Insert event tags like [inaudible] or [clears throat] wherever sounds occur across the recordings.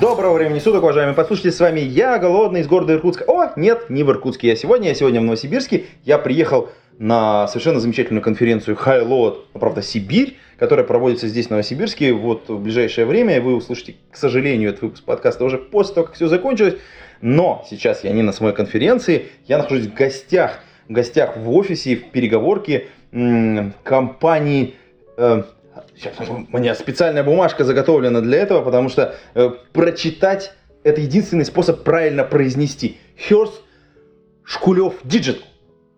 Доброго времени суток, уважаемые послушатели, с вами я, Голодный, из города Иркутска. О, нет, не в Иркутске я сегодня, я сегодня в Новосибирске. Я приехал на совершенно замечательную конференцию High Load, ну, правда, Сибирь, которая проводится здесь, в Новосибирске, вот в ближайшее время. Вы услышите, к сожалению, этот выпуск подкаста уже после того, как все закончилось. Но сейчас я не на самой конференции, я нахожусь в гостях, в гостях в офисе, в переговорке м, компании... э, Сейчас, у меня специальная бумажка заготовлена для этого, потому что э, прочитать это единственный способ правильно произнести. Херст Шкулев Диджит.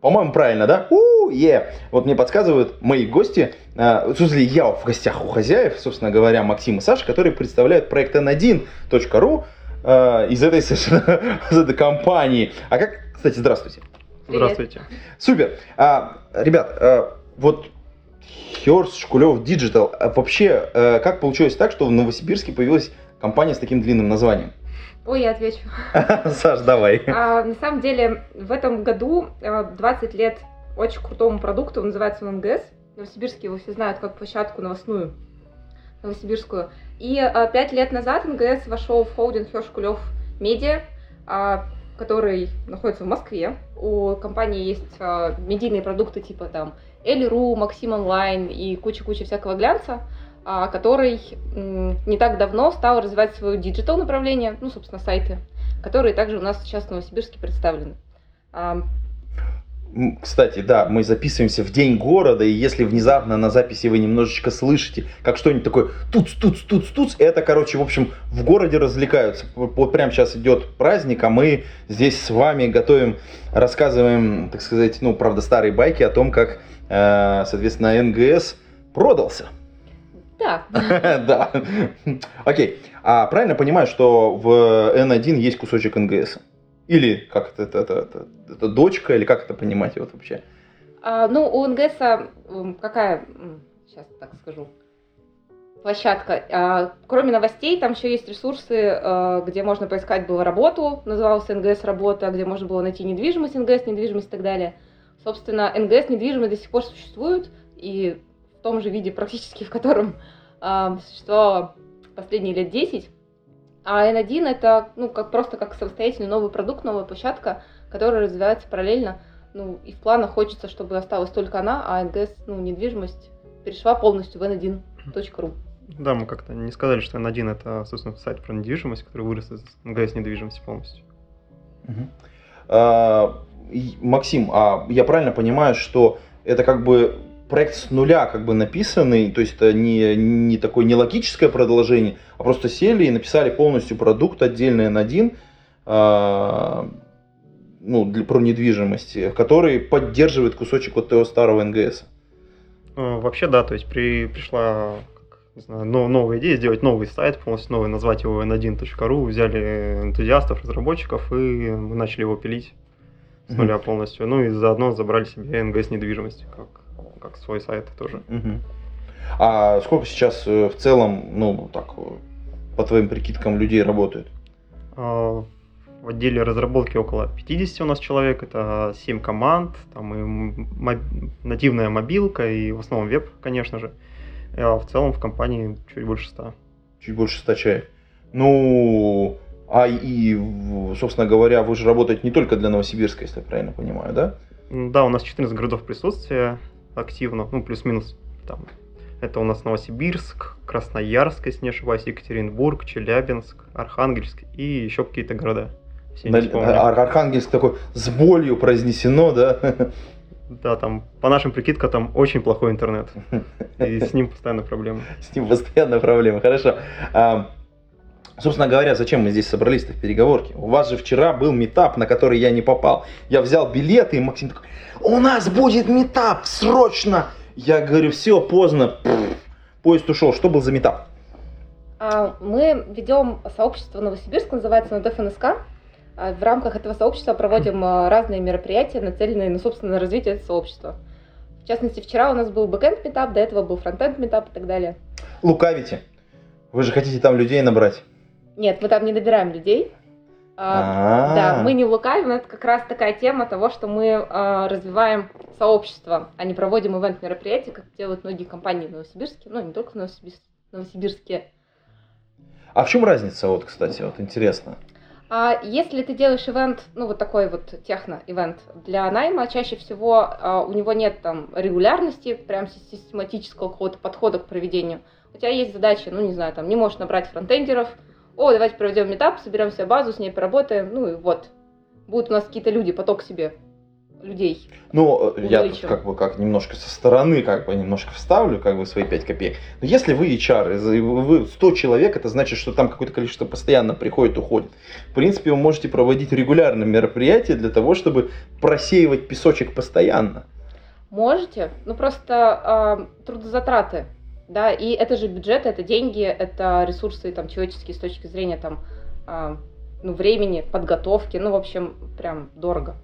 По-моему, правильно, да? у е. Вот мне подсказывают мои гости, э, в смысле, я в гостях у хозяев, собственно говоря, Максим и Саша, которые представляют проект n1.ru э, из этой совершенно [laughs] из этой компании. А как, кстати, здравствуйте. Здравствуйте. Супер. А, ребят, а, вот Херс, Шкулев, Digital. А вообще, э, как получилось так, что в Новосибирске появилась компания с таким длинным названием? Ой, я отвечу. [laughs] Саш, давай. А, на самом деле, в этом году а, 20 лет очень крутому продукту, он называется он НГС. Новосибирские его все знают как площадку новостную, новосибирскую. И а, 5 лет назад НГС вошел в холдинг Хершкулев Медиа, а, который находится в Москве. У компании есть а, медийные продукты типа там Эль.ру, Максим Онлайн и куча-куча всякого глянца, а, который не так давно стал развивать свое digital направление, ну, собственно, сайты, которые также у нас сейчас в Новосибирске представлены. А, Кстати, да, мы записываемся в день города, и если внезапно на записи вы немножечко слышите, как что-нибудь такое туц, туц, туц, туц, это, короче, в общем, в городе развлекаются. Вот прямо сейчас идет праздник, а мы здесь с вами готовим, рассказываем, так сказать, ну, правда, старые байки о том, как, соответственно, НГС продался. да, [laughs] Да. Окей. А правильно понимаю, что в N1 есть кусочек НГС? Или как это, это, это, это, дочка, или как это понимать вот вообще? А, ну, у НГС какая, сейчас так скажу, площадка. А, кроме новостей, там еще есть ресурсы, а, где можно поискать было работу, назывался НГС работа, где можно было найти недвижимость, НГС недвижимость и так далее. Собственно, НГС недвижимость до сих пор существует, и в том же виде практически, [laughs] в котором а, существовало последние лет 10. А N1 это ну, как, просто как самостоятельный новый продукт, новая площадка, которая развивается параллельно. Ну, и в планах хочется, чтобы осталась только она, а НГС, ну, недвижимость перешла полностью в n1.ru. Да, мы как-то не сказали, что N1 это, собственно, сайт про недвижимость, который вырос из МГС недвижимости полностью. Мгм. А, Максим, а я правильно понимаю, что это как бы проект с нуля как бы написанный, то есть это не, не такое не логическое продолжение, а просто сели и написали полностью продукт отдельный N1, а, ну, для, про недвижимость, который поддерживает кусочек вот того старого НГС. Э, Вообще, да, то есть при, пришла не знаю, но- новая идея сделать новый сайт, полностью новый, назвать его n1.ru, взяли энтузиастов, разработчиков, и мы начали его пилить с нуля полностью. Ну и заодно забрали себе НГС недвижимости, как, как свой сайт тоже. Мгм. А сколько сейчас э, в целом, ну, так, э, по твоим прикидкам, людей работает? А, В отделе разработки около 50 у нас человек, это 7 команд, там и моб- нативная мобилка и в основном веб, конечно же. А в целом в компании чуть больше 100. Чуть больше 100 человек. Ну, а и, собственно говоря, вы же работаете не только для Новосибирска, если я правильно понимаю, да? Да, у нас 14 городов присутствия активно, ну плюс-минус там. Это у нас Новосибирск, Красноярск, если не ошибаюсь, Екатеринбург, Челябинск, Архангельск и еще какие-то города. Все. Ар- Архангельск такой с болью произнесено, да? Да, там по нашим прикидкам там очень плохой интернет. [laughs] И с ним постоянно проблемы. С ним постоянно проблемы. Хорошо. Собственно говоря, зачем мы здесь собрались-то в переговорке? У вас же вчера был метап, на который я не попал. Я взял билеты, и Максим такой, у нас будет метап, срочно! Я говорю, все, поздно. Поезд ушел. Что был за метап? А, Мы ведем сообщество Новосибирск, называется оно ДФНСК. А В рамках этого сообщества проводим а, разные мероприятия, нацеленные на, собственно, развитие сообщества. В частности, вчера у нас был бэкэнд метап, до этого был фронтенд метап и так далее. Лукавите. Вы же хотите там людей набрать. Нет, мы там не набираем людей. А, А. Да, мы не лукавим, это как раз такая тема того, что мы а, развиваем сообщество, а не проводим ивент-мероприятия, как делают многие компании в Новосибирске, ну, не только в Новосибирске. Новосибирске. А в чем разница, вот, кстати, вот интересно. А если ты делаешь ивент, ну вот такой вот техно-ивент для найма, чаще всего а, у него нет там регулярности, прям си- систематического какого-то подхода к проведению. У тебя есть задача, ну не знаю, там не можешь набрать фронтендеров, о, давайте проведем метап, соберем себе базу, с ней поработаем, ну и вот. Будут у нас какие-то люди, поток себе людей. Ну, э, я тут как бы как немножко со стороны, как бы немножко вставлю, как бы свои 5 копеек. Но если вы HR, вы 100 человек, это значит, что там какое-то количество постоянно приходит, уходит. В принципе, вы можете проводить регулярно мероприятия для того, чтобы просеивать песочек постоянно. Можете, ну просто а, трудозатраты, да, и это же бюджет, это деньги, это ресурсы там человеческие с точки зрения там, а, ну, времени, подготовки, ну, в общем, прям дорого.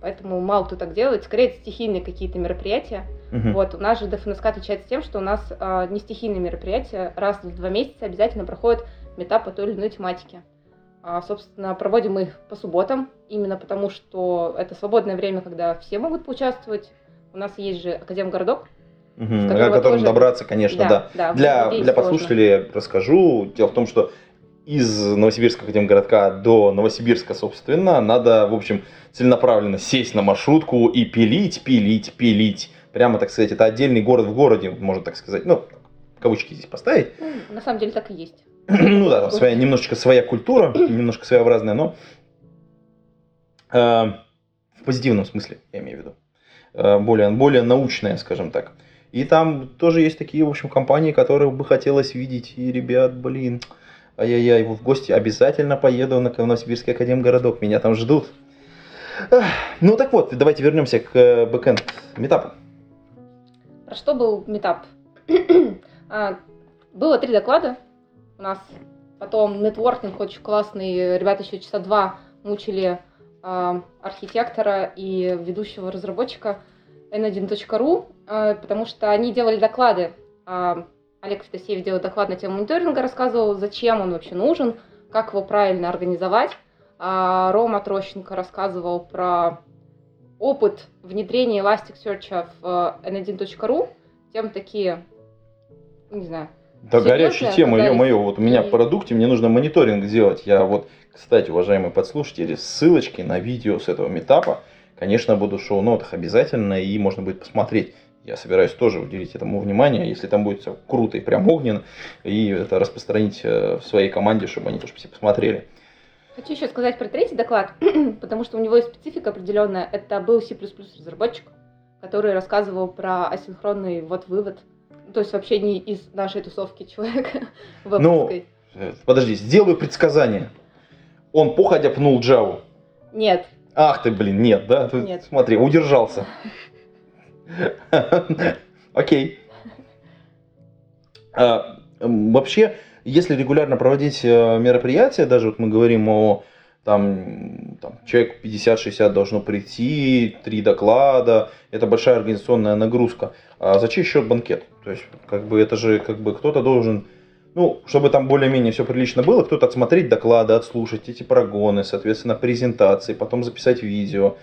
Поэтому мало кто так делает, скорее это стихийные какие-то мероприятия. Мгм. Вот, у нас же ДФНСК отличается тем, что у нас а, не стихийные мероприятия, раз в два месяца обязательно проходит метап по той или иной тематике. А, собственно, проводим мы их по субботам, именно потому что это свободное время, когда все могут поучаствовать. У нас есть же Академгородок. Которого О котором тоже- добраться, конечно, да. да. Для, людей для сложно. подслушателей расскажу. Дело в том, что из Новосибирска Академгородка до Новосибирска, собственно, надо, в общем, целенаправленно сесть на маршрутку и пилить, пилить, пилить. Прямо, так сказать, это отдельный город в городе, можно так сказать. Ну, кавычки здесь поставить. Ну, на самом деле так и есть. [clears throat] ну да, там своя, немножечко своя культура, [clears throat] немножко своеобразная, но э, в позитивном смысле, я имею в виду. Э, более, более научная, скажем так. И там тоже есть такие, в общем, компании, которых бы хотелось видеть. И, ребят, блин, ай-яй-яй, в гости обязательно поеду на Новосибирский академгородок, меня там ждут. Ну так вот, давайте вернемся к э, бэкэнд метапу. Про что был метап? [clears throat] А, Было три доклада у нас. Потом нетворкинг очень классный. Ребята еще часа два мучили а, архитектора и ведущего разработчика n1.ru, а, потому что они делали доклады. А, Олег Федосеев делал доклад на тему мониторинга, рассказывал, зачем он вообще нужен, как его правильно организовать. А Рома Трощенко рассказывал про опыт внедрения Elasticsearch в э, n1.ru. Тем такие, не знаю, Да, Серьезно горячая тема, ё-моё, вот у меня в продукте, мне нужно мониторинг делать. Я вот, кстати, уважаемые подслушатели, ссылочки на видео с этого метапа, конечно, буду в шоу-нотах обязательно, и можно будет посмотреть. Я собираюсь тоже уделить этому внимание, если там будет все круто и прям огненно, и это распространить э, в своей команде, чтобы они тоже все посмотрели. Хочу еще сказать про третий доклад, [clears throat] потому что у него есть специфика определенная. Это был C++ разработчик, который рассказывал про асинхронный вот-вывод. То есть вообще не из нашей тусовки человека [laughs] вебовской. Э, Подожди, сделаю предсказание. Он походя пнул Java. Нет, Ах ты, блин, нет, да? Ты Нет. Смотри, удержался. [laughs] Окей. А, Вообще, если регулярно проводить э, мероприятия, даже вот мы говорим о там, там человек 50-60 должно прийти, три доклада, это большая организационная нагрузка. А за чей счет банкет? То есть, как бы это же, как бы кто-то должен, ну, чтобы там более-менее все прилично было, кто-то отсмотреть доклады, отслушать эти прогоны, соответственно, презентации, потом записать видео.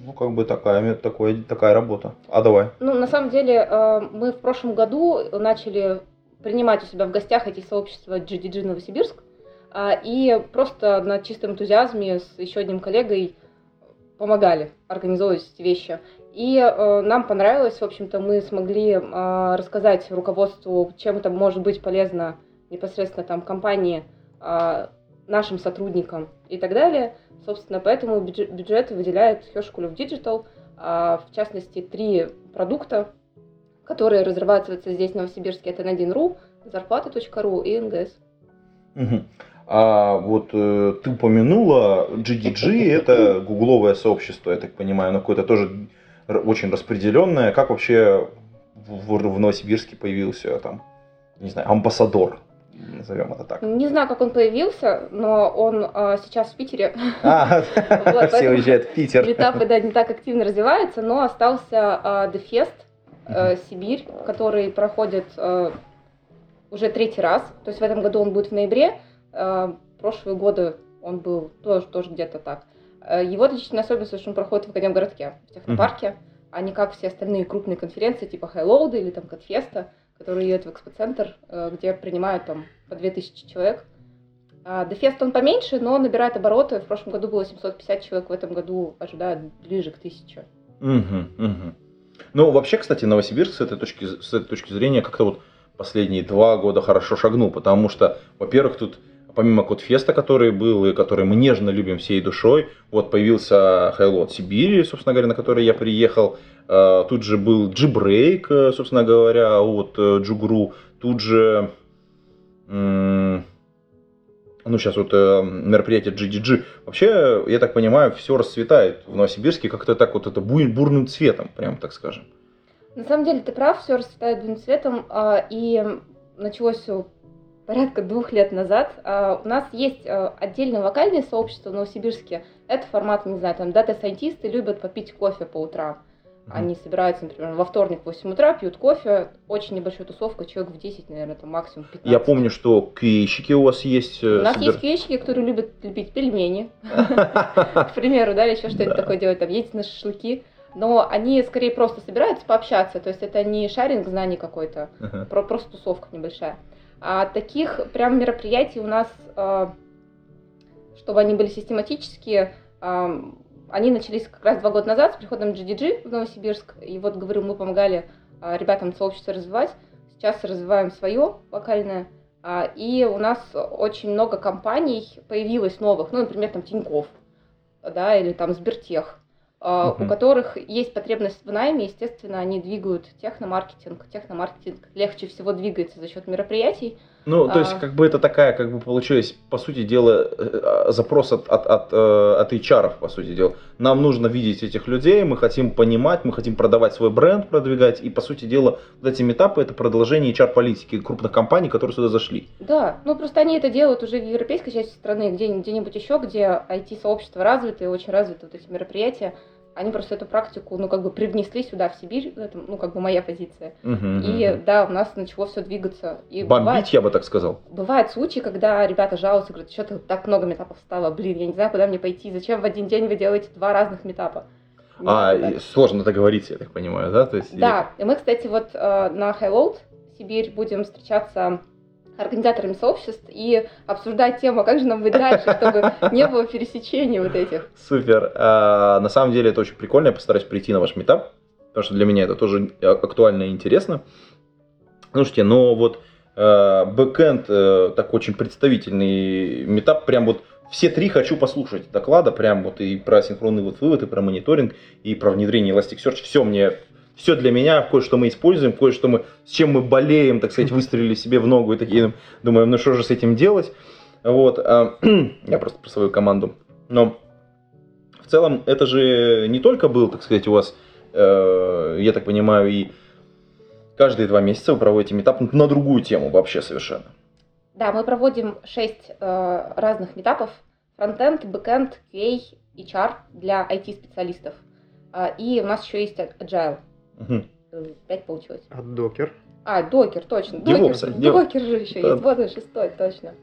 А, ну, как бы такая, такое, такая работа. А давай. Ну, на самом деле, э, мы в прошлом году начали принимать у себя в гостях эти сообщества GDG Новосибирск, а, и просто на чистом энтузиазме с еще одним коллегой помогали организовывать эти вещи. И э, нам понравилось, в общем-то, мы смогли э, рассказать руководству, чем это может быть полезно непосредственно там компании, э, нашим сотрудникам и так далее. Собственно, поэтому бюджет, выделяет School of Digital, а, в частности, три продукта, которые разрабатываются здесь, в Новосибирске. Это N1.ru, зарплата.ру и НГС. Мгм. А вот э, ты упомянула GDG, [laughs] это гугловое сообщество, я так понимаю, оно какое-то тоже очень распределенное. Как вообще в, в- в Новосибирске появился там, не знаю, амбассадор назовем это так. Не знаю, как он появился, но он а, сейчас в Питере. А, [laughs] [laughs] все поэтому уезжают в Питер. Метапы, [laughs] да, не так активно развиваются, но остался а, The Fest э, Сибирь, который проходит э, уже третий раз. То есть в этом году он будет в ноябре. Э, прошлые годы он был тоже, тоже где-то так. Э, Его отличительная особенность, что он проходит в Академгородке, в технопарке, а не как все остальные крупные конференции, типа Хайлоуда или там Катфеста, которые едут в экспоцентр, э, где принимают там по 2000 человек. А Дефест он поменьше, но набирает обороты. В прошлом году было 750 человек, в этом году ожидают ближе к 1000. Мгм, мгм. Ну, вообще, кстати, Новосибирск с этой точки, с этой точки зрения как-то вот последние два года хорошо шагнул, потому что, во-первых, тут помимо Кодфеста, который был и который мы нежно любим всей душой, вот появился Хайлот Сибири, собственно говоря, на который я приехал. Э, Тут же был Джибрейк, э, собственно говоря, от э, Джугру. Тут же, ну сейчас вот мероприятие GDG. Вообще, я так понимаю, все расцветает в Новосибирске как-то так вот это бурным цветом, прям так скажем. На самом деле ты прав, все расцветает двум цветом, а, и началось все порядка двух лет назад. А, У нас есть отдельное вокальное сообщество в Новосибирске. Это формат, не знаю, там дата-сайентисты любят попить кофе по утрам. Они собираются, например, во вторник в 8 утра, пьют кофе, очень небольшая тусовка, человек в 10, наверное, там максимум 15. Я помню, что квейщики у вас есть. э, У нас собир- есть квещики, которые любят лепить пельмени, к примеру, да, или еще Да. такое делать, там, ездить на шашлыки. Но они скорее просто собираются пообщаться, то есть это не шаринг знаний какой-то, просто тусовка небольшая. А таких прям мероприятий у нас, а, чтобы они были систематические, они начались как раз два года назад с приходом GDG в Новосибирск. И вот, говорю, мы помогали а, ребятам сообщество развивать. Сейчас развиваем свое локальное. А, И у нас очень много компаний появилось новых, ну, например, там Тиньков, да, или там Сбертех, Мгм. у которых есть потребность в найме, естественно, они двигают техномаркетинг. Техномаркетинг легче всего двигается за счет мероприятий. Ну, то есть, А. как бы это такая, как бы получилось, по сути дела, э, запрос от, от, от, э, от HR, по сути дела. Нам нужно видеть этих людей, мы хотим понимать, мы хотим продавать свой бренд, продвигать. И, по сути дела, вот эти этапы это продолжение HR-политики крупных компаний, которые сюда зашли. Да, ну просто они это делают уже в европейской части страны, где, где-нибудь еще, где IT-сообщество развито и очень развиты вот эти мероприятия. Они просто эту практику, ну, как бы привнесли сюда, в Сибирь, это, ну, как бы моя позиция. Мгм, И мгм. да, у нас начало все двигаться. И Бомбить, бывает, я бы так сказал. бывают случаи, когда ребята жалуются, говорят, что-то так много метапов стало, блин, я не знаю, куда мне пойти, зачем в один день вы делаете два разных метапа. А, Да. сложно договориться, я так понимаю, да? То есть, Да, и мы, кстати, вот э, на Highload Сибирь будем встречаться организаторами сообществ и обсуждать тему, как же нам быть дальше, чтобы не было пересечений вот этих. Супер. А, на самом деле это очень прикольно. Я постараюсь прийти на ваш метап, потому что для меня это тоже а- актуально и интересно. Слушайте, но вот э, бэкэнд э, такой очень представительный метап, прям вот все три хочу послушать доклада, прям вот и про синхронный вот вывод, и про мониторинг, и про внедрение Elasticsearch. Все мне, все для меня, кое-что мы используем, кое-что мы, с чем мы болеем, так сказать, выстрелили себе в ногу и такие думаем, ну что же с этим делать. Вот, а, [clears throat] я просто про свою команду. Но в целом это же не только был, так сказать, у вас, э, я так понимаю, и каждые два месяца вы проводите метап на другую тему вообще совершенно. Да, мы проводим шесть э, разных метапов. Фронтенд, бэкенд, QA, HR для IT-специалистов. А, и у нас еще есть agile. Э, Пять получилось. А Docker? А, Docker, точно. DevOps, Docker, Docker [laughs] же еще Да. есть. Вот он, шестой, точно.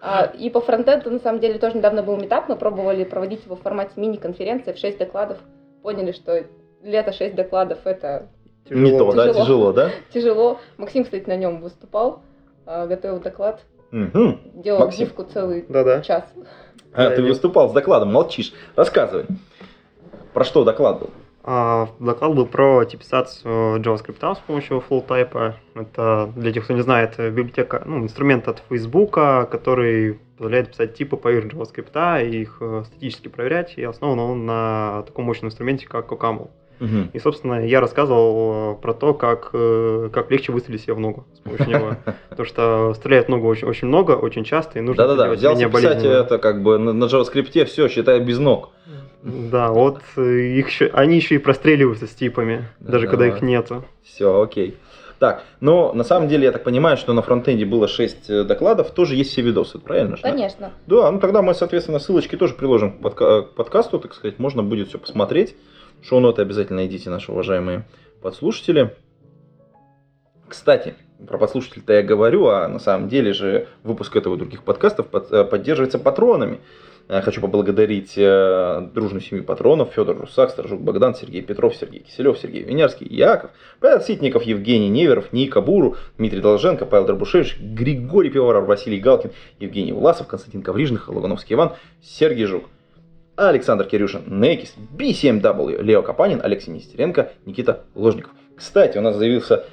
А, и по фронтенду, на самом деле, тоже недавно был meetup. Мы пробовали проводить его в формате мини-конференции в 6 докладов. Поняли, что лето 6 докладов это Не то, да, Тяжело. тяжело, да? [laughs] тяжело. Максим, кстати, на нем выступал, а, готовил доклад, Мгм. делал Максим. гифку целый Да-да. час. А, ты выступал с докладом, молчишь. Рассказывай. Про что доклад был? А, доклад был про типизацию JavaScript с помощью full type. Это, для тех, кто не знает, библиотека, ну, инструмент от Facebook, который позволяет писать типы поверх JavaScript и их э, статически проверять. И основан он на таком мощном инструменте, как OCaml. И, собственно, я рассказывал э, про то, как, э, как легче выстрелить себе в ногу с помощью него. [laughs] Потому что стреляют в ногу очень, очень много, очень часто, и нужно Да-да-да, взялся писать это как бы на, на JavaScript, все, считай, без ног. Да, вот э, их еще, они еще и простреливаются с типами, даже когда Да. их нету. Все, окей. Так, но на самом деле я так понимаю, что на фронтенде было 6 докладов, тоже есть все видосы, правильно? Конечно. Да, ну тогда мы, соответственно, ссылочки тоже приложим к, подка- к подкасту, так сказать, можно будет все посмотреть. Шоу-ноты обязательно найдите, наши уважаемые подслушатели. Кстати, про подслушателей-то я говорю, а на самом деле же выпуск этого и других подкастов под- э, поддерживается патронами. Э, Хочу поблагодарить э, дружную семью патронов Федор Русак, Сторожук Богдан, Сергей Петров, Сергей Киселев, Сергей Винярский, Яков, Павел Ситников, Евгений Неверов, Ника Буру, Дмитрий Долженко, Павел Дробушевич, Григорий Пивоваров, Василий Галкин, Евгений Власов, Константин Коврижных, Логановский Иван, Сергей Жук, Александр Кирюшин, Некис, B7W, Лео Капанин, Алексей Нестеренко, Никита Ложников. Кстати, у нас заявился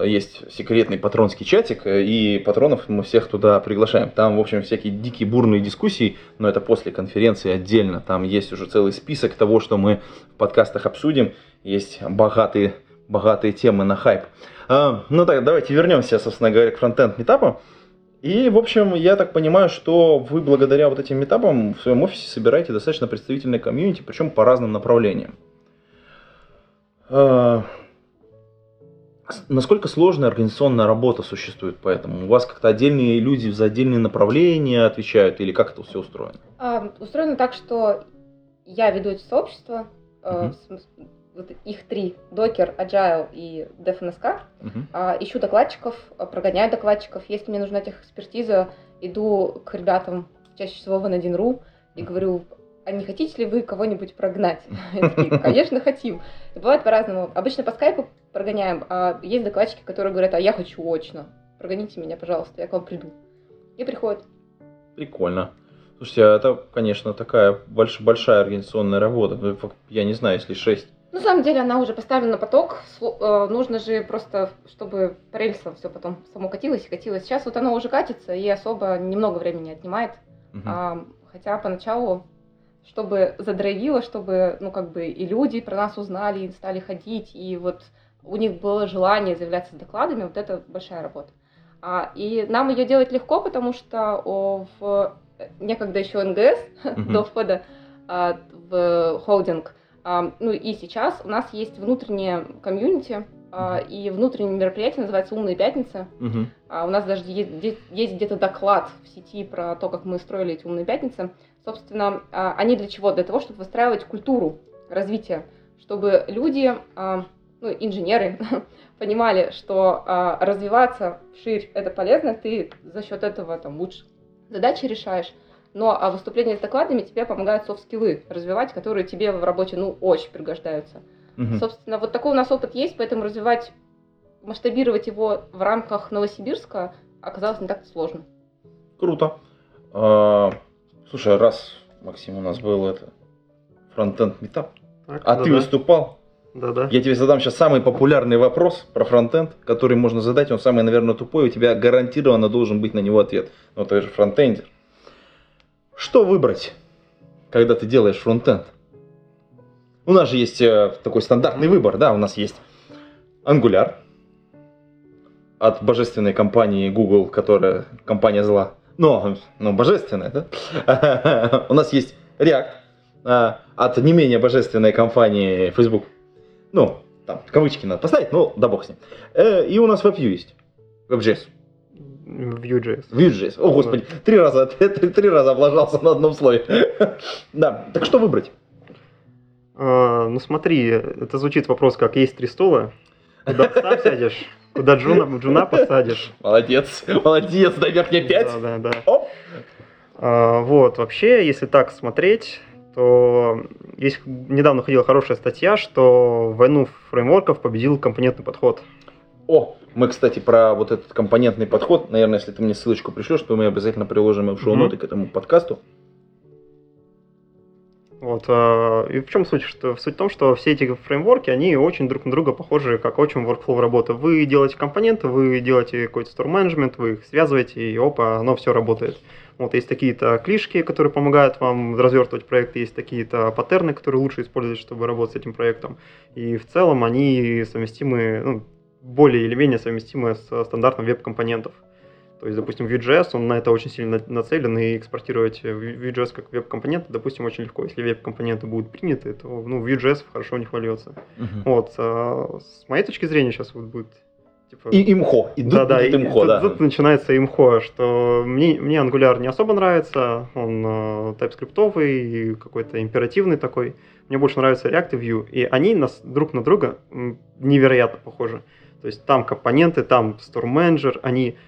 есть секретный патронский чатик, э, и патронов мы всех туда приглашаем. Там, в общем, всякие дикие бурные дискуссии, но это после конференции отдельно. Там есть уже целый список того, что мы в подкастах обсудим. Есть богатые, богатые темы на хайп. А, ну так, давайте вернемся, собственно говоря, к фронтенд метапу. И, в общем, я так понимаю, что вы благодаря вот этим метапам в своем офисе собираете достаточно представительное комьюнити, причем по разным направлениям. Насколько сложная организационная работа существует поэтому? У вас как-то отдельные люди за отдельные направления отвечают или как это все устроено? А, устроено так, что я веду эти сообщества, э, в смыс- вот их три, Docker, Agile и DevNSK. Мгм. А, ищу докладчиков, а, прогоняю докладчиков. Если мне нужна техэкспертиза, иду к ребятам, чаще всего в N1.ru, и говорю, а не хотите ли вы кого-нибудь прогнать? [laughs] Такие, конечно, хотим. И бывает по-разному. Обычно по скайпу прогоняем, а есть докладчики, которые говорят, а я хочу очно. Прогоните меня, пожалуйста, я к вам приду. И приходят. Прикольно. Слушайте, а это, конечно, такая больш- большая организационная работа. Ну, Я не знаю, если 6. На самом деле она уже поставлена на поток. Э, Нужно же просто, чтобы по рельсам все потом само катилось и катилось. Сейчас вот оно уже катится и особо немного времени отнимает. А, хотя поначалу, чтобы задрайвило, чтобы, ну, как бы и люди про нас узнали, и стали ходить, и вот у них было желание заявляться с докладами, вот это большая работа. А, и нам ее делать легко, потому что о, в некогда еще НГС до входа а, в холдинг, а, ну и сейчас у нас есть внутреннее комьюнити, а, и внутреннее мероприятие называется «Умные пятницы», Мгм. а у нас даже есть, есть где-то доклад в сети про то, как мы строили эти умные пятницы. Собственно, а, они для чего? Для того, чтобы выстраивать культуру развития, чтобы люди, а, ну, инженеры, [laughs] понимали, что а, развиваться вширь это полезно, ты за счет этого там лучше задачи решаешь. Но а выступления с докладами тебе помогают софт-скиллы развивать, которые тебе в работе, ну, очень пригождаются. Мгм. Собственно, вот такой у нас опыт есть, поэтому развивать, масштабировать его в рамках Новосибирска оказалось не так сложно. Круто. А, слушай, а раз, Максим, у нас был это фронтенд метап, Так, а ты выступал, Да-да. я тебе задам сейчас самый популярный вопрос про фронтенд, который можно задать, он самый, наверное, тупой, у тебя гарантированно должен быть на него ответ. Ну, ты же фронтендер. Что выбрать, когда ты делаешь фронтенд? У нас же есть э, такой стандартный выбор, да, у нас есть Angular от божественной компании Google, которая компания зла. Но, ну, божественная, да? [laughs] У нас есть React а, от не менее божественной компании Facebook. Ну, там, кавычки надо поставить, ну, да бог с ним. Э, И у нас WebView есть. WebJS. Vue.js. Vue.js. О, господи, три раза, [laughs] три, три раза облажался на одном слове. [laughs] Да, так что выбрать? А, ну смотри, это звучит вопрос как есть три стула. Куда сам сядешь, куда джуна, джуна посадишь. Молодец, молодец, дай верхние пять. Да, да, да. Оп. А, вот, вообще, если так смотреть, то есть недавно ходила хорошая статья, что войну фреймворков победил компонентный подход. О, мы, кстати, про вот этот компонентный подход, наверное, если ты мне ссылочку пришлешь, то мы обязательно приложим в шоу-ноты к этому подкасту. Вот, а, и в чем суть? Что, суть в том, что все эти фреймворки, они очень друг на друга похожи, как очень workflow работы. Вы делаете компоненты, вы делаете какой-то store management, вы их связываете, и опа, оно все работает. Вот есть такие-то клишки, которые помогают вам развертывать проект, есть такие-то паттерны, которые лучше использовать, чтобы работать с этим проектом. И в целом они совместимы, ну, более или менее совместимы с стандартом веб-компонентов. То есть, допустим, Vue.js, он на это очень сильно нацелен, и экспортировать Vue.js как веб-компоненты, допустим, очень легко. Если веб-компоненты будут приняты, то ну, Vue.js хорошо не хвалится. Мгм. Вот, а, с моей точки зрения, сейчас вот будет Типа, И имхо. И да, да, и имхо, тут, да. тут начинается имхо, что мне, мне Angular не особо нравится, он э, TypeScript и какой-то императивный такой. Мне больше нравится React и Vue, и они нас друг на друга невероятно похожи. То есть там компоненты, там Store Manager, они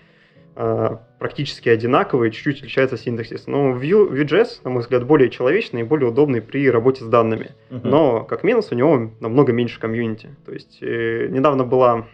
э, практически одинаковые, чуть-чуть отличается синтаксис. Но Vue, Vue.js, на мой взгляд, более человечный и более удобный при работе с данными. Мгм. Но, как минус, у него намного меньше комьюнити. То есть, э, недавно была,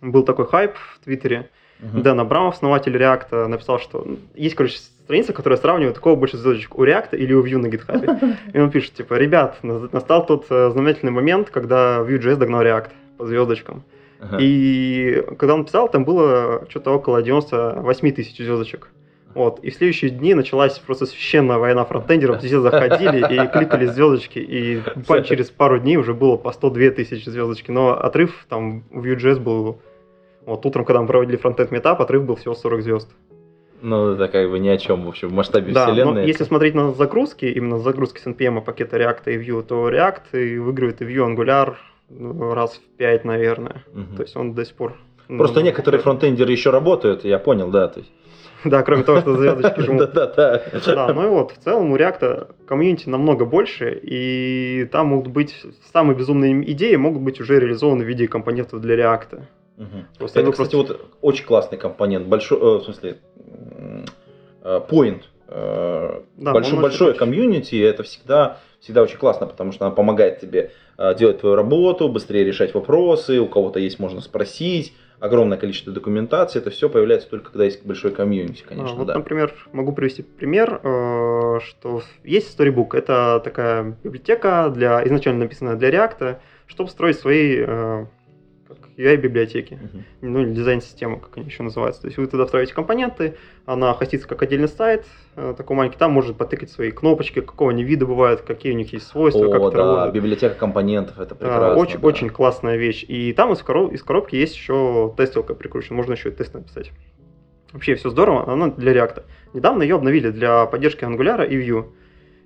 был такой хайп в Твиттере. Мгм. Дэн Абрамов, основатель React, написал, что ну, есть, короче, страница, которая сравнивает, у кого больше звездочек, у React или у Vue на GitHub. [laughs] И он пишет, типа, ребят, на- настал тот э, знаменательный момент, когда Vue.js догнал React по звездочкам. Ага. И когда он писал, там было что-то около 98 тысяч звездочек. Вот. И в следующие дни началась просто священная война фронтендеров. Все заходили и кликали звездочки. И через пару дней уже было по 102 тысячи звездочки. Но отрыв там у Vue.js был... Вот утром, когда мы проводили фронтенд метап, отрыв был всего 40 звезд. Ну, это как бы ни о чем, в общем, в масштабе Да, но вселенной. если смотреть на загрузки, именно загрузки с NPM пакета React и Vue, то React и выигрывает и Vue Angular ну, раз в 5, наверное. Мгм. То есть он до сих пор... Просто ну, некоторые фронтендеры еще работают, я понял, да. то есть. [laughs] Да, кроме того, что звездочки [laughs] жмут. Да-да-да. Да, ну и вот, в целом у React комьюнити намного больше, и там могут быть самые безумные идеи могут быть уже реализованы в виде компонентов для React. Мгм. Просто Это, вы кстати, просто- вот очень классный компонент. Большой, э, в смысле, э, point. э, Да, большой, большое комьюнити, это всегда, всегда очень классно, потому что она помогает тебе э, делать твою работу, быстрее решать вопросы, у кого-то есть, можно спросить, огромное количество документации, это все появляется только когда есть большой комьюнити, А, конечно, вот, да. например, могу привести пример, э, что есть Storybook. Это такая библиотека, для, изначально написанная для React, чтобы строить свои UI-библиотеки. Мгм. ну, или дизайн-система, как они еще называются. То есть вы туда встраиваете компоненты, она хостится как отдельный сайт, э, такой маленький, там может потыкать свои кнопочки, какого они вида бывают, какие у них есть свойства, как О, это да, работает. библиотека компонентов, это Да, прекрасно. очень, да. очень классная вещь. И там из, короб- из коробки есть еще тестилка прикручена, можно еще и тест написать. Вообще все здорово, она для React. Недавно ее обновили для поддержки Angular и Vue.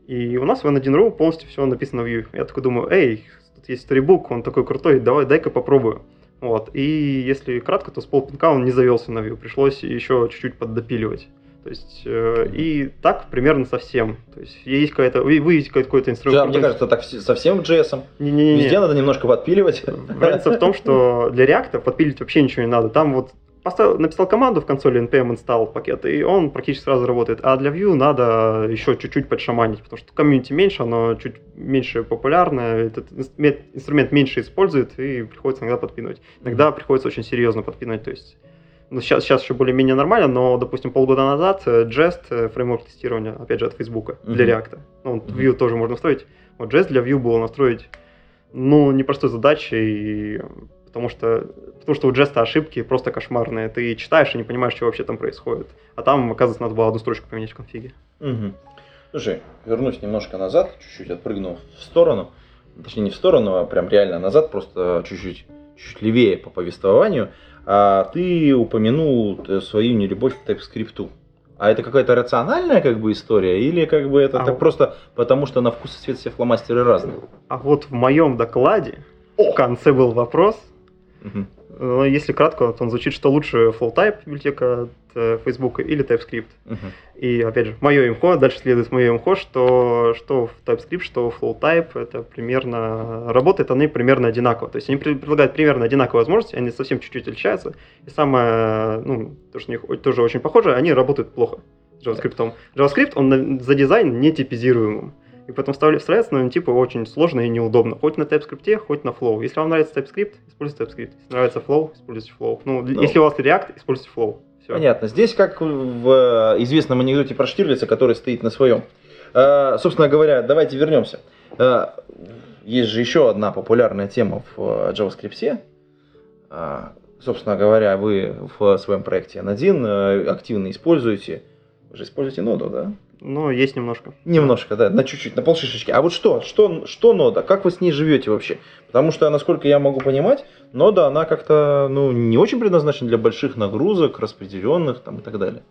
И у нас в N1.ru полностью все написано в Vue. Я такой думаю, эй, тут есть Storybook, он такой крутой, давай, дай-ка попробую. Вот. И если кратко, то с полпинка он не завелся на Vue, пришлось еще чуть-чуть поддопиливать. То есть, э, и так примерно совсем. То есть, есть какая-то, вы вы видите какой-то Да, инструмент. мне кажется, так вс- совсем JS. Не-не-не. Везде надо немножко подпиливать. Разница в том, что для React подпилить вообще ничего не надо. Там вот поставил, написал команду в консоли npm install пакет, и он практически сразу работает. А для Vue надо еще чуть-чуть подшаманить, потому что комьюнити меньше, оно чуть меньше популярное, этот инструмент, меньше использует, и приходится иногда подпинывать. Иногда приходится очень серьезно подпинывать, то есть ну, сейчас, сейчас еще более-менее нормально, но, допустим, полгода назад э, Jest, э, фреймворк тестирования, опять же, от Facebook, для Мгм. React. Ну, Мгм. Vue тоже можно настроить. Вот Jest для Vue было настроить ну, непростой задачей, потому что, потому что у Джеста ошибки просто кошмарные. Ты читаешь и не понимаешь, что вообще там происходит. А там, оказывается, надо было одну строчку поменять в конфиге. Мгм. Слушай, вернусь немножко назад, чуть-чуть отпрыгну в сторону. Точнее, не в сторону, а прям реально назад, просто чуть-чуть, чуть левее по повествованию. А ты упомянул э, свою нелюбовь к TypeScript. А это какая-то рациональная как бы история? Или как бы это А так вот- просто потому, что на вкус и цвет все фломастеры разные? А вот в моем докладе в конце был вопрос, Но если кратко, то он звучит, что лучше FlowType библиотека от э, Facebook или TypeScript. Мгм. И опять же, мое имхо, дальше следует мое имхо, что, что в TypeScript, что FlowType, это примерно, работает они примерно одинаково. То есть они пред- предлагают примерно одинаковые возможности, они совсем чуть-чуть отличаются. И самое, ну, то, что у них тоже очень похоже, они работают плохо JavaScript. JavaScript, он за дизайн не типизируемым. И вставля- вставляется на типы очень сложно и неудобно. Хоть на TypeScript, хоть на Flow. Если вам нравится TypeScript, используйте TypeScript. Если нравится Flow, используйте Flow. Ну, Ну. если у вас React, используйте Flow. Все. Понятно. Здесь как в э, известном анекдоте про Штирлица, который стоит на своем. Э, Собственно говоря, давайте вернемся. Э, Есть же еще одна популярная тема в JavaScript. Собственно говоря, вы в своем проекте N1 э, активно используете. Вы же используете ноду, да? Но есть немножко. Немножко, да, на чуть-чуть, на полшишечки. А вот что, что, что нода? Как вы с ней живете вообще? Потому что, насколько я могу понимать, нода, она как-то, ну, не очень предназначена для больших нагрузок, распределенных там и так далее.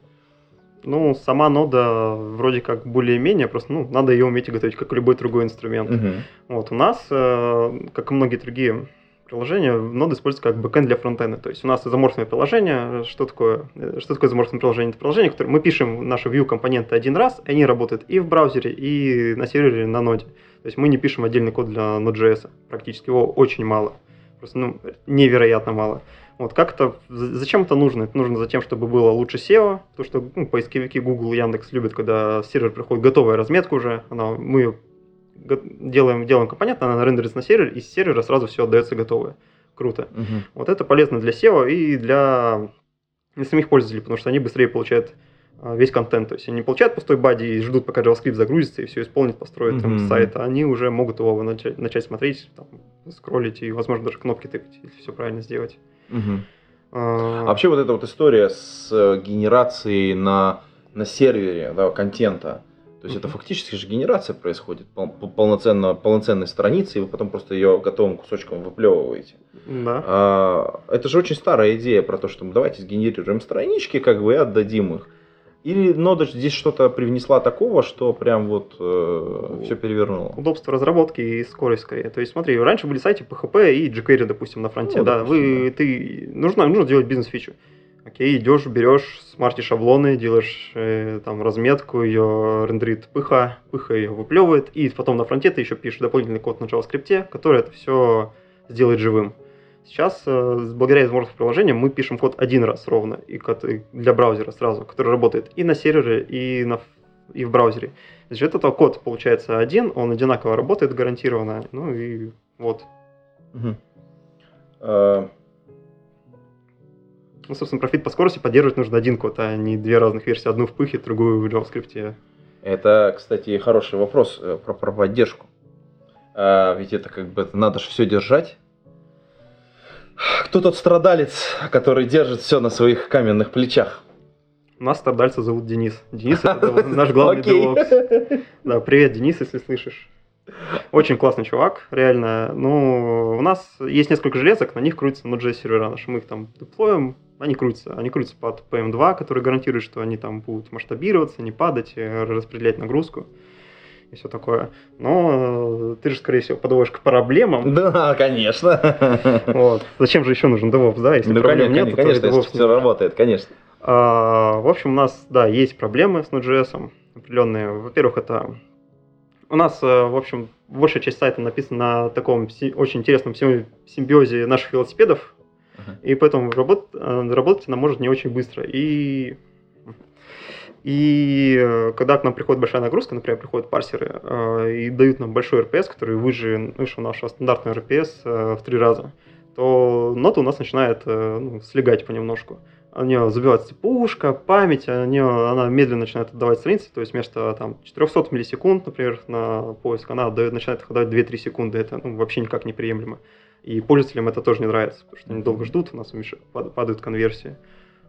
Ну, сама нода вроде как более-менее, просто ну, надо ее уметь готовить, как любой другой инструмент. Мгм. Вот, у нас, э, как и многие другие приложения, нода используется как бэкэнд для фронтенда. То есть у нас изоморфное приложение. Что такое, что такое изоморфное приложение? Это приложение, которое мы пишем наши view компоненты один раз, и они работают и в браузере, и на сервере, на ноде. То есть мы не пишем отдельный код для Node.js. Практически его очень мало. Просто ну, невероятно мало. Вот как это, зачем это нужно? Это нужно за тем, чтобы было лучше SEO, потому что ну, поисковики Google, Яндекс любят, когда сервер приходит готовая разметка уже, она, мы делаем, делаем компонент, она рендерится на сервер, и с сервера сразу все отдается готовое. Круто. Мгм. Вот это полезно для SEO и для, для самих пользователей, потому что они быстрее получают а, весь контент. То есть они не получают пустой бади и ждут, пока JavaScript загрузится и все исполнит, построит там Мгм. сайт, а они уже могут его начать, начать смотреть, там, скроллить и, возможно, даже кнопки тыкать, если все правильно сделать. А, А вообще вот эта вот история с э, генерацией на, на сервере да, контента, то есть это фактически же генерация происходит пол- пол- полноценно, полноценной страницы, и вы потом просто ее готовым кусочком выплевываете. Да. А, это же очень старая идея про то, что мы давайте сгенерируем странички, как бы и отдадим их. Или Нода здесь что-то привнесла такого, что прям вот все перевернуло. Удобство разработки и скорость скорее. То есть смотри, раньше были сайты PHP и jQuery, допустим, на фронте. Ну, да, допустим, вы, ты, нужно, нужно делать бизнес-фичу. Окей, идешь, берешь, смарти шаблоны, делаешь э, там разметку, ее рендерит пыха, пыха ее выплевывает, и потом на фронте ты еще пишешь дополнительный код на JavaScript, который это все сделает живым. Сейчас, э, благодаря возможностям приложения, мы пишем код один раз ровно, и для браузера сразу, который работает и на сервере, и, на, и в браузере. За счет этого код получается один, он одинаково работает гарантированно, ну и вот. Мгм. А, Ну, собственно, профит по скорости поддерживать нужно один код, а не две разных версии, одну в пыхе, другую в JavaScript. Это, кстати, хороший вопрос э, про, про поддержку. А, ведь это как бы надо же все держать. Кто тот страдалец, который держит все на своих каменных плечах? У нас страдальца зовут Денис. Денис это [laughs] наш главный. DevOps. Да, привет, Денис, если слышишь. Очень классный чувак, реально. Ну, у нас есть несколько железок, на них крутятся Node.js сервера наши. Мы их там деплоим, они крутятся. Они крутятся под PM2, который гарантирует, что они там будут масштабироваться, не падать, э, распределять нагрузку и все такое. Но э, ты же, скорее всего, подводишь к проблемам. Да, конечно. [laughs] Вот. Зачем же еще нужен DevOps, да? Если Ну, проблем конечно, нет, то конечно, если DevOps все работает, конечно. а, в общем, у нас, да, есть проблемы с Node.js определенные. Во-первых, это у нас, э, в общем, большая часть сайта написана на таком очень интересном сим- симбиозе наших велосипедов, Ага. и поэтому работ- э, работать она может не очень быстро. И, и э, когда к нам приходит большая нагрузка, например, приходят парсеры и дают нам большой RPS, который выше, выше нашего стандартного RPS в три раза, то нота у нас начинает ну, слегать понемножку у нее забивается цепушка, память, у нее, она медленно начинает отдавать страницы, то есть вместо там, 400 миллисекунд, например, на поиск, она отдает, начинает отдавать 2-3 секунды, это ну, вообще никак неприемлемо. И пользователям это тоже не нравится, потому что они долго ждут, у нас падают конверсии.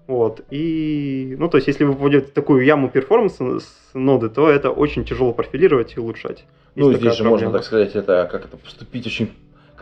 Вот. И, ну, то есть, если вы попадете в такую яму перформанса с ноды, то это очень тяжело профилировать и улучшать. Ну, здесь же можно, проблема. так сказать, это как это поступить очень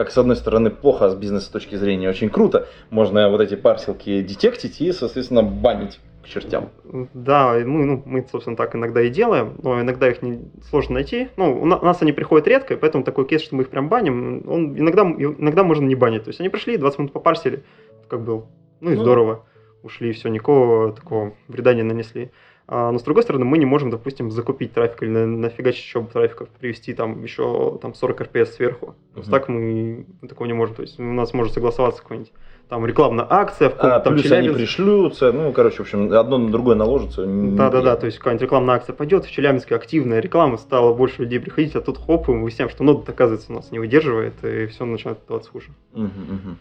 как с одной стороны плохо, а с бизнес точки зрения очень круто. Можно вот эти парсилки детектить и, соответственно, банить к чертям. Да, мы, ну, мы, собственно, так иногда и делаем, но иногда их не, сложно найти. Ну, у на- у нас они приходят редко, и поэтому такой кейс, что мы их прям баним, он иногда, иногда можно не банить. То есть они пришли, 20 минут попарсили, как был, ну и Ну. здорово, ушли, все, никакого такого вреда не нанесли. А, но с другой стороны, мы не можем, допустим, закупить трафик или на, нафигачить еще трафика, привести там еще там 40 RPS сверху. То есть Мгм. так мы такого не можем. То есть у нас может согласоваться какой-нибудь там рекламная акция в А, там плюс они Челябинске. пришлются, ну, короче, в общем, одно на другое наложится. Да, да, да, то есть какая-нибудь рекламная акция пойдет, в Челябинске активная реклама, стало больше людей приходить, а тут хоп, и мы выясняем, что нода, оказывается, у нас не выдерживает, и все начинает даваться хуже. Мгм, мгм.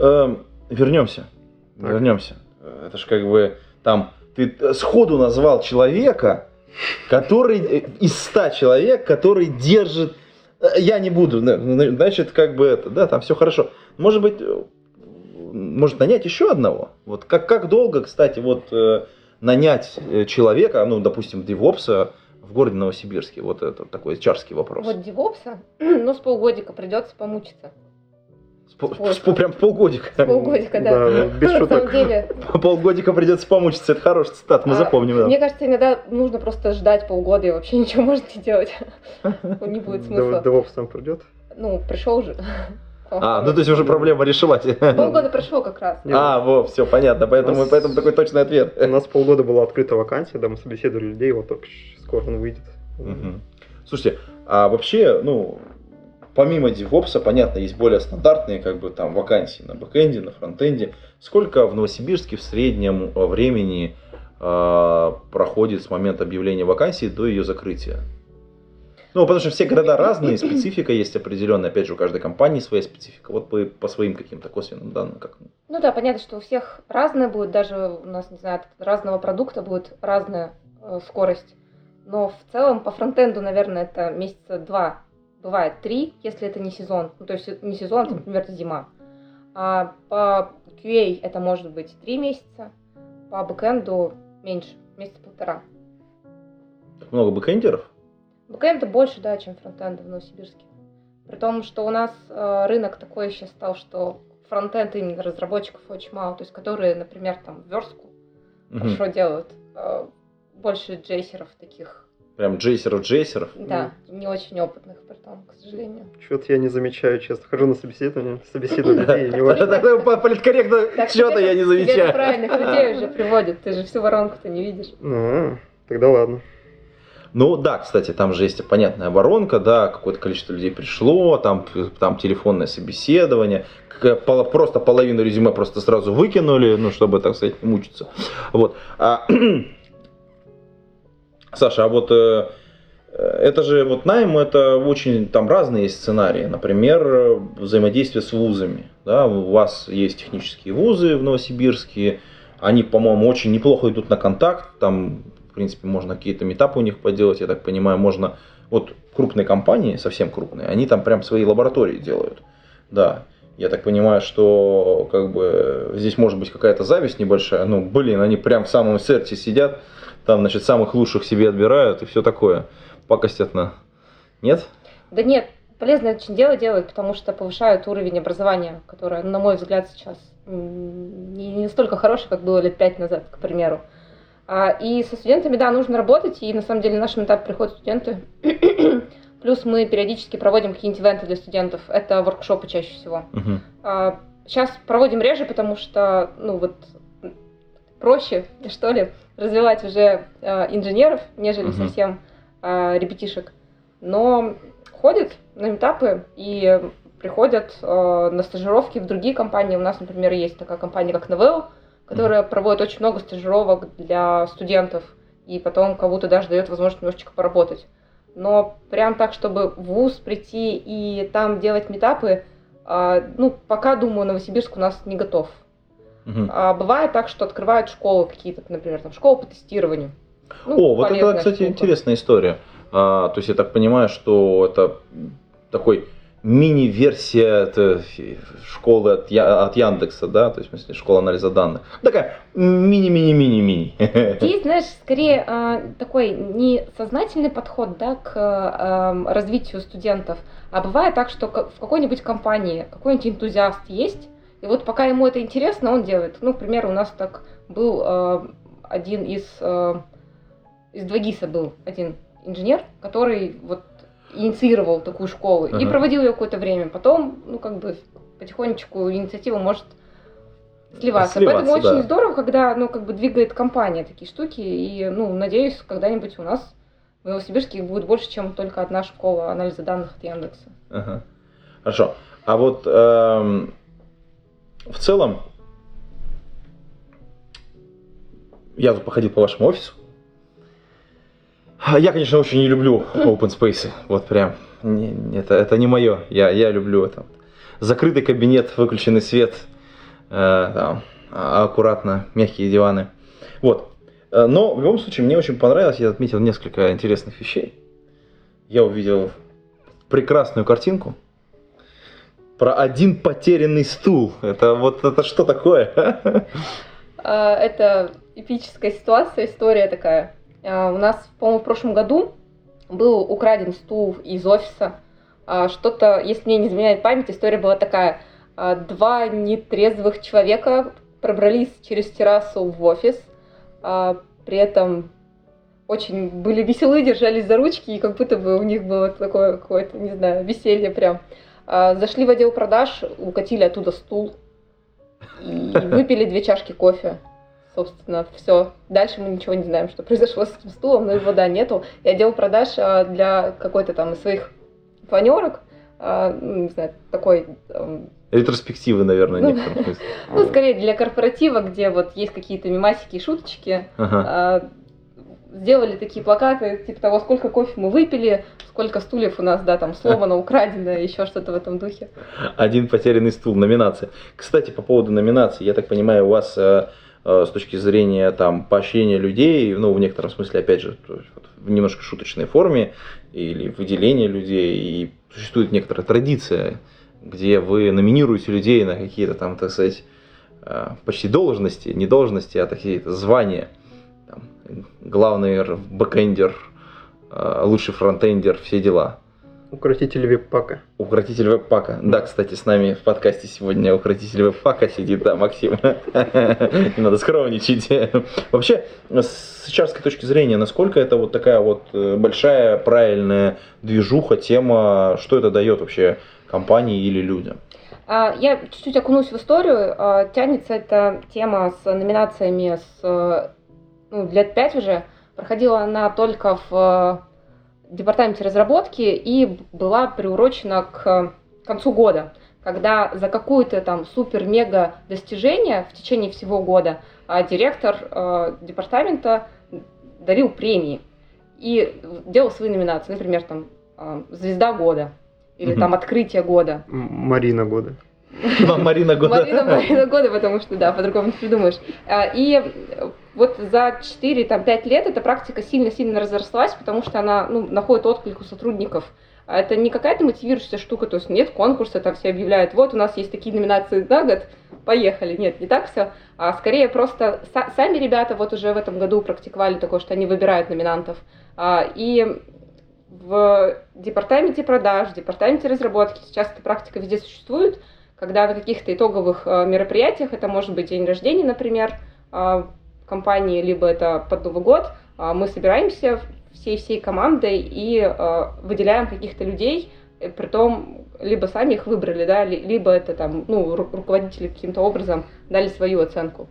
Эм, Вернемся. Так. Вернемся. Это же как бы там ты сходу назвал человека, который э, из ста человек, который держит. э, Я не буду, значит, как бы это, да, там все хорошо. Может быть, э, может нанять еще одного. Вот как, как долго, кстати, вот э, нанять э, человека, ну, допустим, девопса в городе Новосибирске? Вот это такой чарский вопрос. Вот девопса, [clears throat] ну, с полгодика придется помучиться. С с прям полгодика. С полгодика, да. Да, без На самом шуток. деле, [laughs] Полгодика придется помучиться, это хороший цитат, мы А, запомним. да. мне кажется, иногда нужно просто ждать полгода и вообще [laughs] ничего может не делать. [laughs] Не будет смысла. DevOps там придет. Ну, пришел же. А, ну то есть уже проблема решилась. Полгода прошло как раз. А, во, все, понятно, поэтому, нас- поэтому такой точный ответ. У нас полгода была открыта вакансия, да, мы собеседовали людей, вот только скоро он выйдет. Мгм. Слушайте, а вообще, ну, помимо DevOps, понятно, есть более стандартные как бы там вакансии на бэкэнде, на фронтенде. Сколько в Новосибирске в среднем э, времени э, проходит с момента объявления вакансии до ее закрытия? Ну, потому что все города разные, [clears throat] специфика есть определенная, опять же, у каждой компании своя специфика. Вот по, по своим каким-то косвенным данным, как Ну да, понятно, что у всех разное будет, даже у нас, не знаю, от разного продукта будет разная э, скорость. Но в целом по фронтенду, наверное, это месяца два, бывает три, если это не сезон. Ну, то есть не сезон, это, например, зима. А по QA это может быть три месяца, по бэкэнду меньше, месяца полтора. Много бэкэндеров? Бэкэнда больше, да, чем фронтенда в Новосибирске. При том, что у нас э, рынок такой сейчас стал, что фронтенд именно разработчиков очень мало, то есть которые, например, там верстку Мгм. хорошо делают. э, больше джейсеров таких, Прям джейсеров джейсеров. да, не очень опытных, при том, к сожалению. Что-то я не замечаю, честно. Хожу на собеседование, собеседую людей, не важно. Это по- Политкорректно тебе- я не Тебе замечаю. правильных людей уже приводят, ты же всю воронку-то не видишь. А, Тогда ладно. Ну да, кстати, там же есть понятная воронка, да, какое-то количество людей пришло, там, там телефонное собеседование, просто половину резюме просто сразу выкинули, ну, чтобы, так сказать, не мучиться. Вот. А, [clears throat] Саша, а вот э, э, это же вот найм, это очень там разные сценарии. Например, э, взаимодействие с вузами. Да? У вас есть технические вузы в Новосибирске, они, по-моему, очень неплохо идут на контакт. Там, в принципе, можно какие-то метапы у них поделать, я так понимаю, можно... Вот крупные компании, совсем крупные, они там прям свои лаборатории делают. Да, я так понимаю, что как бы здесь может быть какая-то зависть небольшая. Ну, блин, они прям в самом сердце сидят, там, значит, самых лучших себе отбирают и все такое. Пакостят на... Нет? Да нет, полезное очень дело делают, потому что повышают уровень образования, которое, на мой взгляд, сейчас не не настолько хорошее, как было лет пять назад, к примеру. А, И со студентами, да, нужно работать, и на самом деле на нашем этапе приходят студенты. [clears throat] Плюс мы периодически проводим какие-нибудь ивенты для студентов. Это воркшопы чаще всего. Мгм. Сейчас проводим реже, потому что, ну вот, проще, [laughs] что ли, развивать уже э, инженеров, нежели Мгм. совсем э, ребятишек. Но ходят на метапы и приходят э, на стажировки в другие компании. У нас, например, есть такая компания, как Novell, которая проводит очень много стажировок для студентов и потом кому-то даже дает возможность немножечко поработать. Но прям так, чтобы в ВУЗ прийти и там делать метапы, а, ну, пока, думаю, Новосибирск у нас не готов. Мгм. А бывает так, что открывают школы какие-то, например, там школы по тестированию. Ну, О, вот это, кстати, штука. интересная история. А, то есть я так понимаю, что это такой мини-версия это, школы от, Я- от Яндекса, да, то есть в смысле школа анализа данных. Такая мини-мини-мини-мини. [laughs] Здесь, знаешь, скорее а, такой не сознательный подход да, к ам, развитию студентов, а бывает так, что в какой-нибудь компании какой-нибудь энтузиаст есть, и вот пока ему это интересно, он делает. Ну, к примеру, у нас так был а, один из, а, из 2GIS был один инженер, который вот инициировал такую школу и Ага. проводил ее какое-то время. Потом, ну, как бы потихонечку инициатива может сливаться. Сливаться, Поэтому очень да. здорово, когда, ну, как бы двигает компания такие штуки. И, ну, надеюсь, когда-нибудь у нас в Новосибирске их будет больше, чем только одна школа анализа данных от Яндекса. Ага. Хорошо. А вот эм, в целом, я тут походил по вашему офису. Я, конечно, очень не люблю open space. Вот прям. Не- это, это не мое. Я, я люблю это. Закрытый кабинет, выключенный свет. э, там, аккуратно, мягкие диваны. Вот. Э, Но в любом случае мне очень понравилось. Я отметил несколько интересных вещей. Я увидел прекрасную картинку про один потерянный стул. Это вот это что такое? А, Это эпическая ситуация, история такая. А, У нас, по-моему, в прошлом году был украден стул из офиса. А, Что-то, если мне не изменяет память, история была такая. Два нетрезвых человека пробрались через террасу в офис. При этом очень были веселы, держались за ручки, и как будто бы у них было такое какое-то, не знаю, веселье прям. А, Зашли в отдел продаж, укатили оттуда стул и [laughs] выпили две чашки кофе. Собственно, все. Дальше мы ничего не знаем, что произошло с этим стулом, но его, да, нету. И отдел продаж а, для какой-то там из своих планерок, а, ну, не знаю, такой эм, Ретроспективы, наверное, в Ну, некотором [laughs] смысле. ну, скорее для корпоратива, где вот есть какие-то мимасики и шуточки, Ага. Сделали такие плакаты, типа того, сколько кофе мы выпили, сколько стульев у нас, да, там сломано, [laughs] украдено, еще что-то в этом духе. Один потерянный стул, номинация. Кстати, по поводу номинаций, я так понимаю, у вас э, э, с точки зрения там поощрения людей, ну, в некотором смысле, опять же, в немножко шуточной форме, или выделения людей, и существует некоторая традиция, где вы номинируете людей на какие-то там, так сказать, э, почти должности, не должности, а такие звания. Главный бэкэндер, э, лучший фронтендер, все дела. Укротитель веб-пака. Укротитель веб-пака. Да, кстати, с нами в подкасте сегодня укротитель Webpack а сидит, да, Максим. [laughs] Не надо скромничать. [laughs] Вообще, с HR точки зрения, насколько это вот такая вот э, большая, правильная движуха, тема, что это дает вообще компании или людям? А, Я чуть-чуть окунусь в историю. А, Тянется эта тема с номинациями с э, ну, лет пять уже. Проходила она только в э, департаменте разработки и была приурочена к концу года, когда за какое-то там супер-мега достижение в течение всего года а, директор э, департамента дарил премии и делал свои номинации. Например, там а, «Звезда года» или Мгм. там «Открытие года». Марина года. Марина Года. Марина, Марина года, потому что, да, по-другому не придумаешь. И э, вот за 4-5 лет эта практика сильно-сильно разрослась, потому что она ну, находит отклик у сотрудников. А Это не какая-то мотивирующая штука, то есть нет конкурса, там все объявляют, вот у нас есть такие номинации на год, поехали. Нет, не так все. А скорее просто са- сами ребята вот уже в этом году практиковали такое, что они выбирают номинантов. А, И в департаменте продаж, в департаменте разработки сейчас эта практика везде существует, когда на каких-то итоговых э, мероприятиях, это может быть день рождения, например, э, компании, либо это под Новый год, э, мы собираемся всей-всей командой и э, выделяем каких-то людей, притом либо сами их выбрали, да, ли- либо это там, ну, ру- руководители каким-то образом дали свою оценку.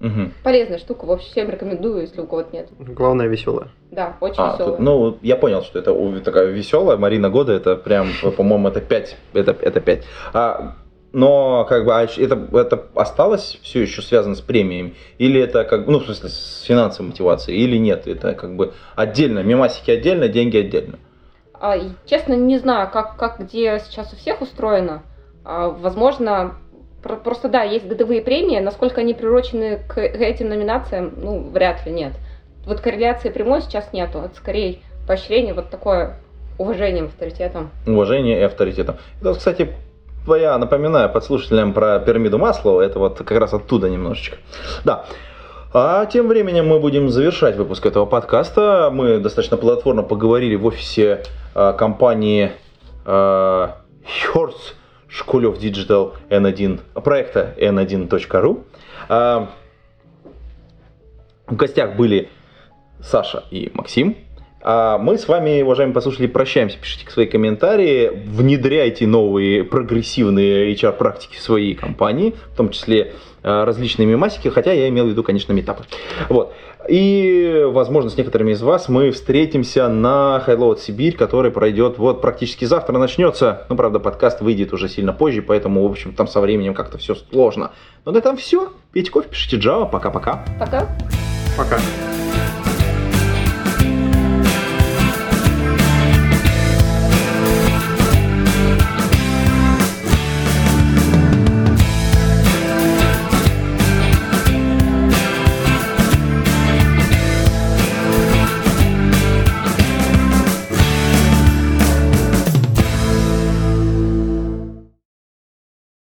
Мгм. Полезная штука, в общем, всем рекомендую, если у кого-то нет. Главное веселое. Да, очень А, веселая. тут, ну, я понял, что это такая веселая Марина Года, это прям, по-моему, это 5, это, это 5. А, но, как бы, а это, это осталось все еще связано с премиями? Или это, как, ну, в смысле, с финансовой мотивацией, или нет? Это, как бы, отдельно, мемасики отдельно, деньги отдельно. А, и, честно, не знаю, как, как где сейчас у всех устроено. А, возможно, про- просто да, есть годовые премии, насколько они приурочены к этим номинациям, ну, вряд ли нет. Вот корреляции прямой сейчас нету, это скорее поощрение, вот такое уважением, авторитетом. Уважение и авторитетом. Это, кстати, я напоминаю подслушателям про пирамиду Маслоу, это вот как раз оттуда немножечко. Да. А тем временем мы будем завершать выпуск этого подкаста. Мы достаточно плодотворно поговорили в офисе э, компании э, Hertz Школев Digital N1, проекта n1.ru. А, в гостях были Саша и Максим. А мы с вами, уважаемые послушатели, прощаемся. Пишите свои комментарии, внедряйте новые прогрессивные HR-практики в свои компании, в том числе э, различные мемасики, хотя я имел в виду, конечно, метапы. Вот. И, возможно, с некоторыми из вас мы встретимся на Highload Сибирь, который пройдет вот практически завтра начнется. Ну, правда, подкаст выйдет уже сильно позже, поэтому, в общем, там со временем как-то все сложно. Но на этом все. Пейте кофе, пишите Java. Пока-пока. Пока. Пока.